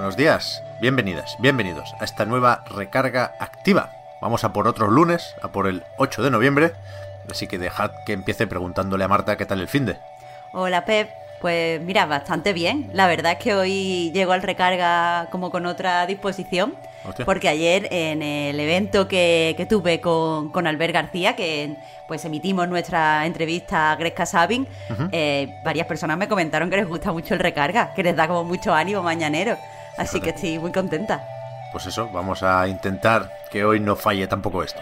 Buenos días, bienvenidas, bienvenidos a esta nueva recarga activa. Vamos a por otro lunes, a por el 8 de noviembre, así que dejad que empiece preguntándole a Marta qué tal el fin de. Hola Pep, pues mira, bastante bien. La verdad es que hoy llego al recarga como con otra disposición. Hostia. Porque ayer en el evento que, que tuve con, con Albert García, que pues emitimos nuestra entrevista a Gresca Sabin, eh, varias personas me comentaron que les gusta mucho el recarga, que les da como mucho ánimo mañanero. Así que estoy muy contenta. Pues eso, vamos a intentar que hoy no falle tampoco esto.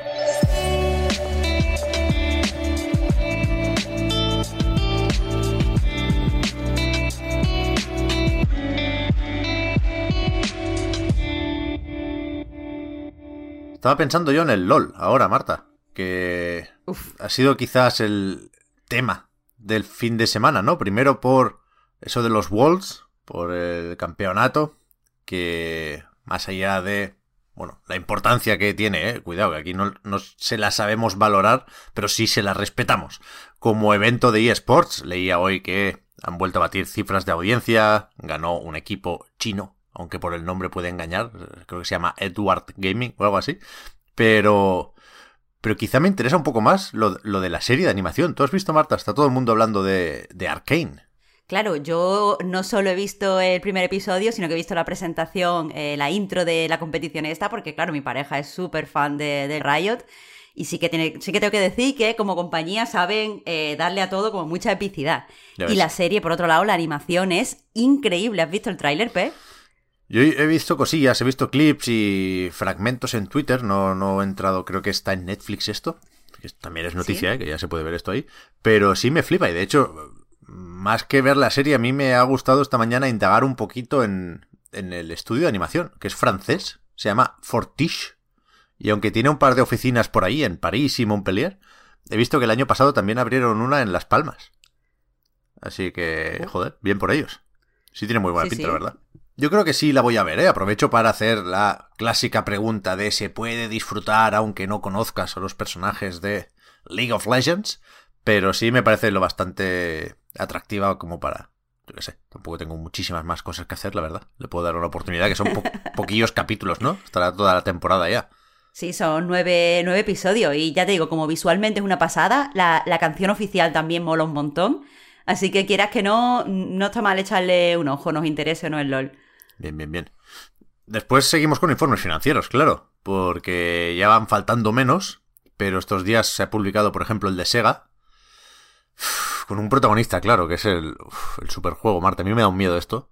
Estaba pensando yo en el LOL ahora, Marta, que Uf. ha sido quizás el tema del fin de semana, ¿no? Primero por eso de los Worlds, por el campeonato, que más allá de, bueno, la importancia que tiene, ¿eh? cuidado, que aquí no, no se la sabemos valorar, pero sí se la respetamos. Como evento de eSports, leía hoy que han vuelto a batir cifras de audiencia, ganó un equipo chino, aunque por el nombre puede engañar, creo que se llama Edward Gaming o algo así, pero... Pero quizá me interesa un poco más lo, lo de la serie de animación. ¿Tú has visto, Marta? Está todo el mundo hablando de, de Arkane. Claro, yo no solo he visto el primer episodio, sino que he visto la presentación, eh, la intro de la competición esta, porque claro, mi pareja es súper fan de, de Riot. Y sí que, tiene, sí que tengo que decir que como compañía saben eh, darle a todo como mucha epicidad. Y la serie, por otro lado, la animación es increíble. ¿Has visto el tráiler, Pe? Yo he visto cosillas, he visto clips y fragmentos en Twitter, no, no he entrado, creo que está en Netflix esto, que también es noticia, ¿Sí? ¿eh? que ya se puede ver esto ahí, pero sí me flipa y de hecho, más que ver la serie, a mí me ha gustado esta mañana indagar un poquito en, en el estudio de animación, que es francés, se llama Fortiche, y aunque tiene un par de oficinas por ahí, en París y Montpellier, he visto que el año pasado también abrieron una en Las Palmas. Así que, joder, bien por ellos. Sí tiene muy buena Sí, pinta, sí. la verdad. Yo creo que sí la voy a ver, ¿eh? Aprovecho para hacer la clásica pregunta de ¿se puede disfrutar aunque no conozcas a los personajes de League of Legends? Pero sí me parece lo bastante atractiva como para... Yo qué sé, tampoco tengo muchísimas más cosas que hacer, la verdad. Le puedo dar una oportunidad, que son po- poquillos capítulos, ¿no? Estará toda la temporada ya. Sí, son nueve, nueve episodios. Y ya te digo, como visualmente es una pasada, la, la canción oficial también mola un montón. Así que quieras que no, no está mal echarle un ojo, nos interese o no el LOL. Bien, bien, bien. Después seguimos con informes financieros, claro, porque ya van faltando menos, pero estos días se ha publicado, por ejemplo, el de Sega, con un protagonista, claro, que es el, superjuego, Marta. A mí me da un miedo esto.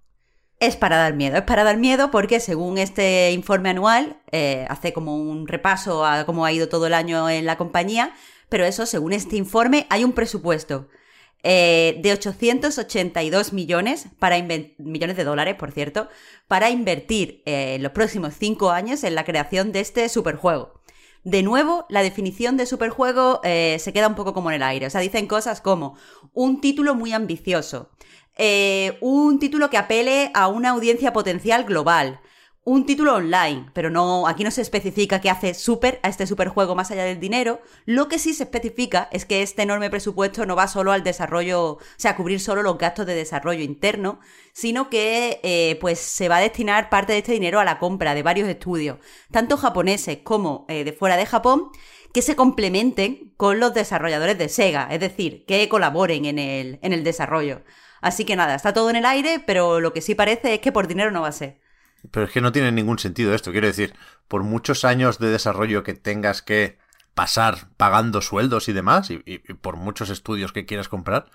Es para dar miedo, es para dar miedo porque según este informe anual, eh, hace como un repaso a cómo ha ido todo el año en la compañía, pero eso, según este informe, hay un presupuesto eh, de 882 millones, para millones de dólares, por cierto, para invertir eh, en los próximos cinco años en la creación de este superjuego. De nuevo, la definición de superjuego eh, se queda un poco como en el aire. O sea, dicen cosas como un título muy ambicioso, eh, un título que apele a una audiencia potencial global, un título online, pero no, aquí no se especifica qué hace super a este superjuego más allá del dinero. Lo que sí se especifica es que este enorme presupuesto no va solo al desarrollo, o sea, a cubrir solo los gastos de desarrollo interno, sino que eh, pues se va a destinar parte de este dinero a la compra de varios estudios, tanto japoneses como eh, de fuera de Japón, que se complementen con los desarrolladores de Sega, es decir, que colaboren en el, en el desarrollo. Así que nada, está todo en el aire, pero lo que sí parece es que por dinero no va a ser. Pero es que no tiene ningún sentido esto. Quiero decir, por muchos años de desarrollo que tengas que pasar pagando sueldos y demás, y, por muchos estudios que quieras comprar,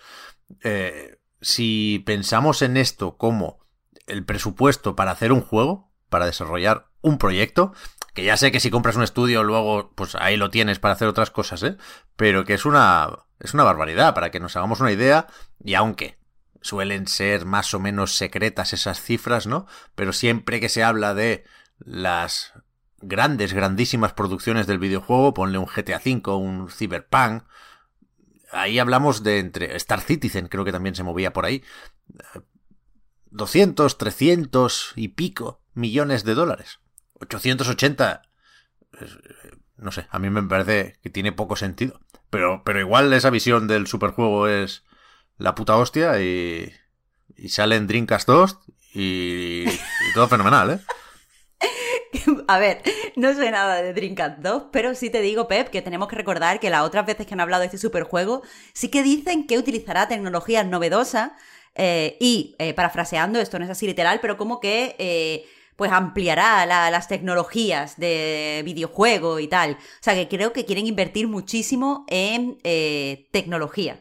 eh, si pensamos en esto como el presupuesto para hacer un juego, para desarrollar un proyecto, Que ya sé que si compras un estudio luego, pues ahí lo tienes para hacer otras cosas, ¿eh? Pero que es una, es una barbaridad, para que nos hagamos una idea, y aunque suelen ser más o menos secretas esas cifras, ¿no? Pero siempre que se habla de las grandes, grandísimas producciones del videojuego, ponle un GTA V, un Cyberpunk, ahí hablamos de entre Star Citizen, creo que también se movía por ahí, 200, 300 y pico millones de dólares. 880, no sé, a mí me parece que tiene poco sentido. Pero, pero igual esa visión del superjuego es la puta hostia y, y salen Dreamcast 2 y, y todo fenomenal, ¿eh? A ver, no sé nada de Dreamcast 2, pero sí te digo, Pep, que tenemos que recordar que las otras veces que han hablado de este superjuego, sí que dicen que utilizará tecnologías novedosas eh, y, eh, parafraseando, esto no es así literal, pero como que... Eh, pues ampliará las tecnologías de videojuego y tal. O sea que creo que quieren invertir muchísimo en tecnología.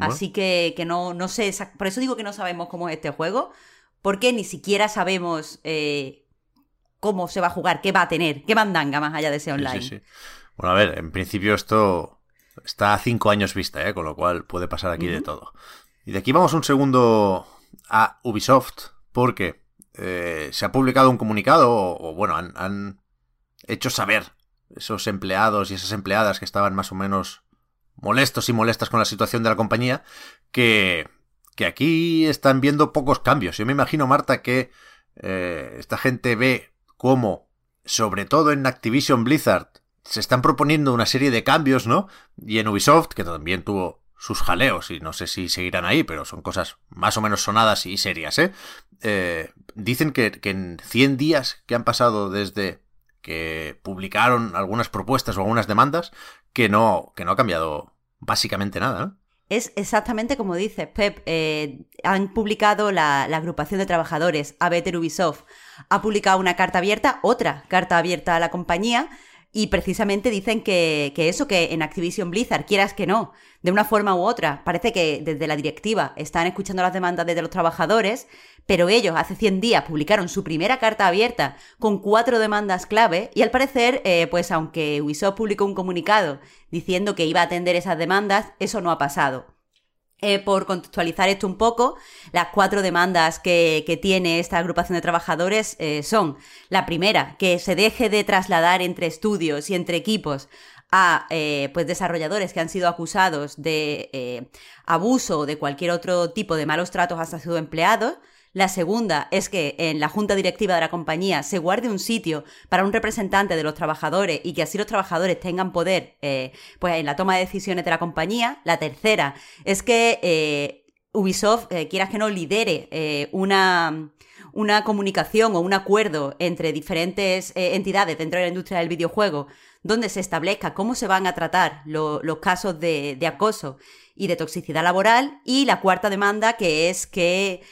Así que, que no, no sé, por eso digo que no sabemos cómo es este juego, porque ni siquiera sabemos cómo se va a jugar, qué va a tener, qué mandanga más allá de ese online. Sí, sí, Bueno, a ver, en principio esto está a cinco años vista, ¿eh? con lo cual puede pasar aquí de todo. Y de aquí vamos un segundo a Ubisoft, porque eh, se ha publicado un comunicado, o, bueno, han, han, hecho saber esos empleados y esas empleadas que estaban más o menos molestos y molestas con la situación de la compañía, que, que aquí están viendo pocos cambios. Yo me imagino, Marta, que eh, esta gente ve cómo, sobre todo en Activision Blizzard, se están proponiendo una serie de cambios, ¿no? Y en Ubisoft, que también tuvo sus jaleos, y no sé si seguirán ahí, pero son cosas más o menos sonadas y serias, ¿eh? eh dicen que, que en 100 días que han pasado desde que publicaron algunas propuestas o algunas demandas, que no, que no ha cambiado básicamente nada. Es exactamente como dices, Pep. Eh, han publicado la, agrupación de trabajadores, Abeter Ubisoft, ha publicado una carta abierta, otra carta abierta a la compañía, y precisamente dicen que, que, eso, que en Activision Blizzard, quieras que no, de una forma u otra, parece que desde la directiva están escuchando las demandas de los trabajadores, pero ellos hace 100 días publicaron su primera carta abierta con cuatro demandas clave y al parecer, eh, pues aunque Ubisoft publicó un comunicado diciendo que iba a atender esas demandas, eso no ha pasado. Eh, por contextualizar esto un poco, las cuatro demandas que, tiene esta agrupación de trabajadores eh, son la primera, que se deje de trasladar entre estudios y entre equipos a pues desarrolladores que han sido acusados de abuso o de cualquier otro tipo de malos tratos hacia sus empleados. La segunda es que en la junta directiva de la compañía se guarde un sitio para un representante de los trabajadores y que así los trabajadores tengan poder eh, pues en la toma de decisiones de la compañía. La tercera es que eh, Ubisoft, eh, quieras que no, lidere una una comunicación o un acuerdo entre diferentes entidades dentro de la industria del videojuego donde se establezca cómo se van a tratar los casos de, de, acoso y de toxicidad laboral. Y la cuarta demanda, que es que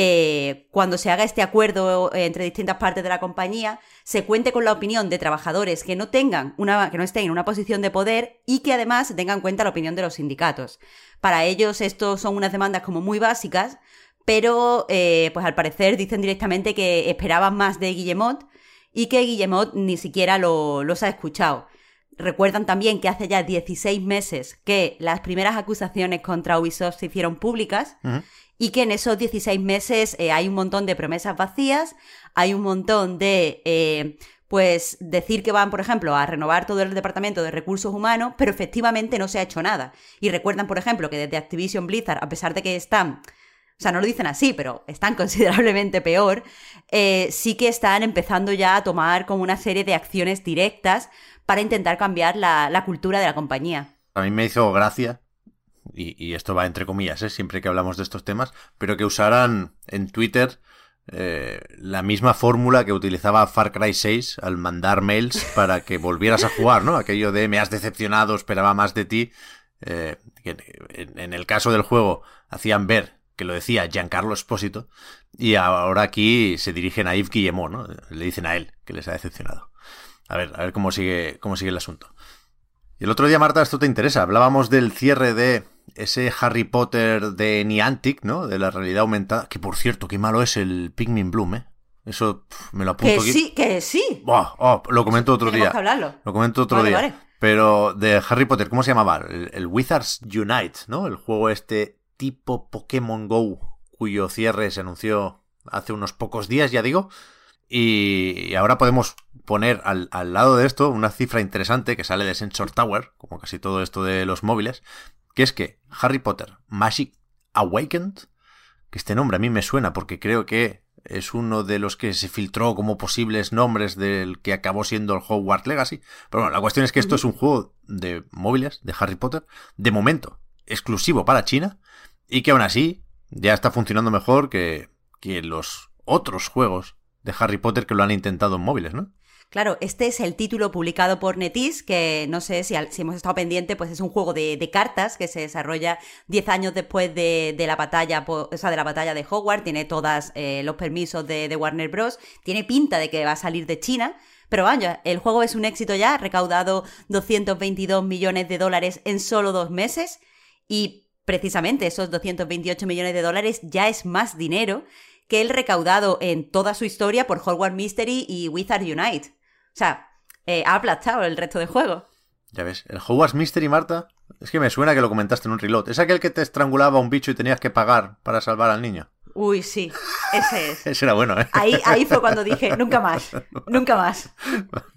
eh, cuando se haga este acuerdo entre distintas partes de la compañía, se cuente con la opinión de trabajadores que no tengan una, que no estén en una posición de poder y que además tengan en cuenta la opinión de los sindicatos. Para ellos, esto son unas demandas como muy básicas, pero eh, pues al parecer dicen directamente que esperaban más de Guillemot y que Guillemot ni siquiera lo, los ha escuchado. Recuerdan también que hace ya 16 meses que las primeras acusaciones contra Ubisoft se hicieron públicas y que en esos 16 meses eh, hay un montón de promesas vacías, hay un montón de... Eh, pues decir que van, por ejemplo, a renovar todo el departamento de recursos humanos, pero efectivamente no se ha hecho nada. Y recuerdan, por ejemplo, que desde Activision Blizzard, a pesar de que están, o sea, no lo dicen así, pero están considerablemente peor, eh, sí que están empezando ya a tomar como una serie de acciones directas para intentar cambiar la, la cultura de la compañía. A mí me hizo gracia y, esto va entre comillas, ¿eh? siempre que hablamos de estos temas, pero que usaran en Twitter eh, la misma fórmula que utilizaba Far Cry 6 al mandar mails para que volvieras a jugar, ¿no? Aquello de me has decepcionado, esperaba más de ti. Eh, en, el caso del juego hacían ver que lo decía Giancarlo Espósito y ahora aquí se dirigen a Yves Guillemot, ¿no? Le dicen a él que les ha decepcionado. A ver, a ver cómo sigue, cómo sigue el asunto. Y el otro día, Marta, esto te interesa. Hablábamos del cierre de ese Harry Potter de Niantic, ¿no? De la realidad aumentada. Que por cierto, qué malo es el Pikmin Bloom, ¿eh? Eso me lo apunto que aquí. sí, que sí. Oh, lo comento otro Tenemos día. que hablarlo. Lo comento otro Vale, día. vale. Pero de Harry Potter, ¿cómo se llamaba? El, el Wizards Unite, ¿no? El juego este tipo Pokémon Go, cuyo cierre se anunció hace unos pocos días, ya digo. Y, y ahora podemos poner al, al lado de esto una cifra interesante que sale de Sensor Tower, como casi todo esto de los móviles, que es que Harry Potter Magic Awakened, que este nombre a mí me suena porque creo que es uno de los que se filtró como posibles nombres del que acabó siendo el Hogwarts Legacy. Pero bueno, la cuestión es que esto es un juego de móviles de Harry Potter, de momento exclusivo para China, y que aún así ya está funcionando mejor que, que los otros juegos de Harry Potter que lo han intentado en móviles, ¿no? Claro, este es el título publicado por Netis, que no sé si, hemos estado pendiente, pues es un juego de, cartas que se desarrolla 10 años después de, la batalla, o sea, de la batalla de Hogwarts, tiene todos los permisos de, de Warner Bros., tiene pinta de que va a salir de China, pero vaya, el juego es un éxito ya, ha recaudado 222 millones de dólares en solo dos meses y precisamente esos 228 millones de dólares ya es más dinero que el recaudado en toda su historia por Hogwarts Mystery y Wizard Unite. O sea, eh, ha aplastado el resto de juegos. Ya ves, el Hogwarts Mystery, Marta, es que me suena que lo comentaste en un reload. Es aquel que te estrangulaba un bicho y tenías que pagar para salvar al niño. Uy, sí, ese es. Ese era bueno, ¿eh? Ahí, ahí fue cuando dije, nunca más, nunca más.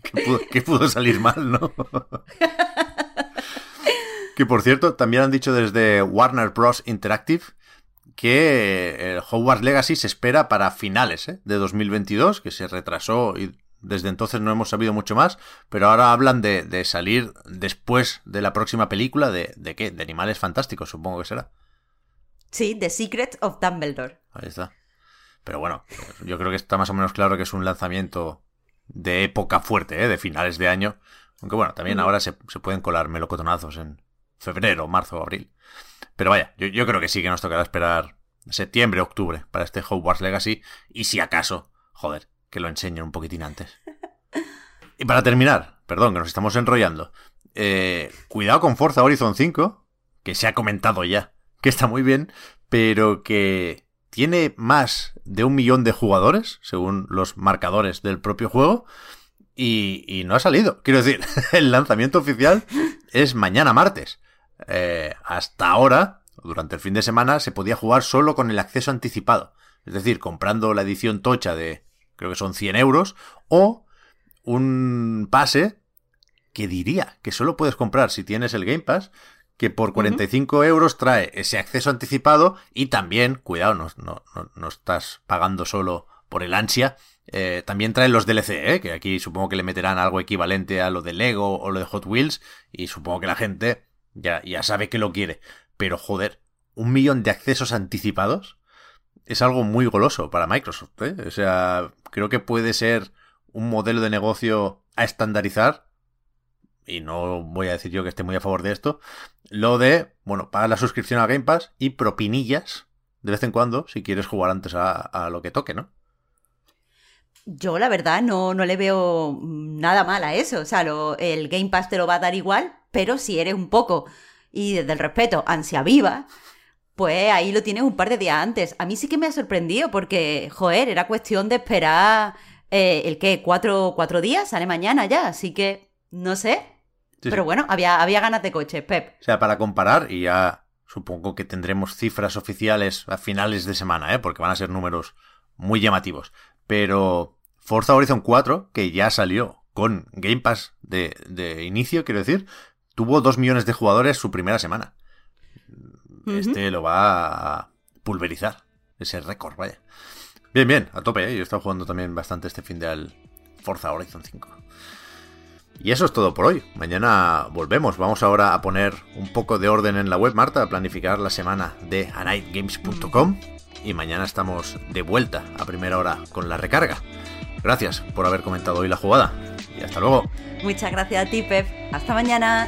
que, pudo, salir mal, ¿no? que por cierto, también han dicho desde Warner Bros. Interactive que el Hogwarts Legacy se espera para finales ¿eh? de 2022, que se retrasó y desde entonces no hemos sabido mucho más, pero ahora hablan de, de salir después de la próxima película de, de qué? De animales fantásticos, supongo que será. Sí, The Secret of Dumbledore. Ahí está. Pero bueno, yo creo que está más o menos claro que es un lanzamiento de época fuerte, ¿eh? de finales de año. Aunque bueno, también ahora se, se pueden colar melocotonazos en febrero, marzo o abril. Pero vaya, yo, yo, creo que sí que nos tocará esperar septiembre, octubre para este Hogwarts Legacy. Y si acaso, joder, que lo enseñen un poquitín antes. Y para terminar, perdón, que nos estamos enrollando. Eh, cuidado con Forza Horizon 5, que se ha comentado ya, que está muy bien, pero que tiene más de un millón de jugadores, según los marcadores del propio juego, y, no ha salido. Quiero decir, el lanzamiento oficial es mañana martes. Eh, hasta ahora, durante el fin de semana, se podía jugar solo con el acceso anticipado. Es decir, comprando la edición tocha de, creo que son 100 euros, o un pase que diría que solo puedes comprar si tienes el Game Pass, que por 45 uh -huh. euros trae ese acceso anticipado y también, cuidado, no, no, no, no estás pagando solo por el ansia, eh, también trae los DLC, ¿eh? que aquí supongo que le meterán algo equivalente a lo de Lego o lo de Hot Wheels y supongo que la gente ya, ya sabe que lo quiere. Pero joder, un millón de accesos anticipados es algo muy goloso para Microsoft. ¿eh? O sea, creo que puede ser un modelo de negocio a estandarizar y no voy a decir yo que esté muy a favor de esto, lo de, bueno, pagar la suscripción a Game Pass y propinillas de vez en cuando si quieres jugar antes a, a lo que toque, ¿no? Yo, la verdad, no, no le veo nada mal a eso. O sea, lo, el Game Pass te lo va a dar igual, pero si eres un poco, y desde el respeto, ansia viva, pues ahí lo tienes un par de días antes. A mí sí que me ha sorprendido porque, joder, era cuestión de esperar, eh, ¿el qué? ¿Cuatro, ¿Cuatro días? Sale mañana ya, así que, no sé. Sí, pero sí. bueno, había, había ganas de coche, Pep. O sea, para comparar, y ya supongo que tendremos cifras oficiales a finales de semana, ¿eh? Porque van a ser números muy llamativos. Pero Forza Horizon 4, que ya salió con Game Pass de, de inicio, quiero decir, tuvo 2 millones de jugadores su primera semana. Uh -huh. Este lo va a pulverizar. Ese récord, vaya. Bien, bien, a tope, ¿eh? Yo he estado jugando también bastante este fin de al Forza Horizon 5. Y eso es todo por hoy. Mañana volvemos. Vamos ahora a poner un poco de orden en la web, Marta, a planificar la semana de anightgames.com. Y mañana estamos de vuelta a primera hora con la recarga. Gracias por haber comentado hoy la jugada. Y hasta luego. Muchas gracias a ti, Pep. Hasta mañana.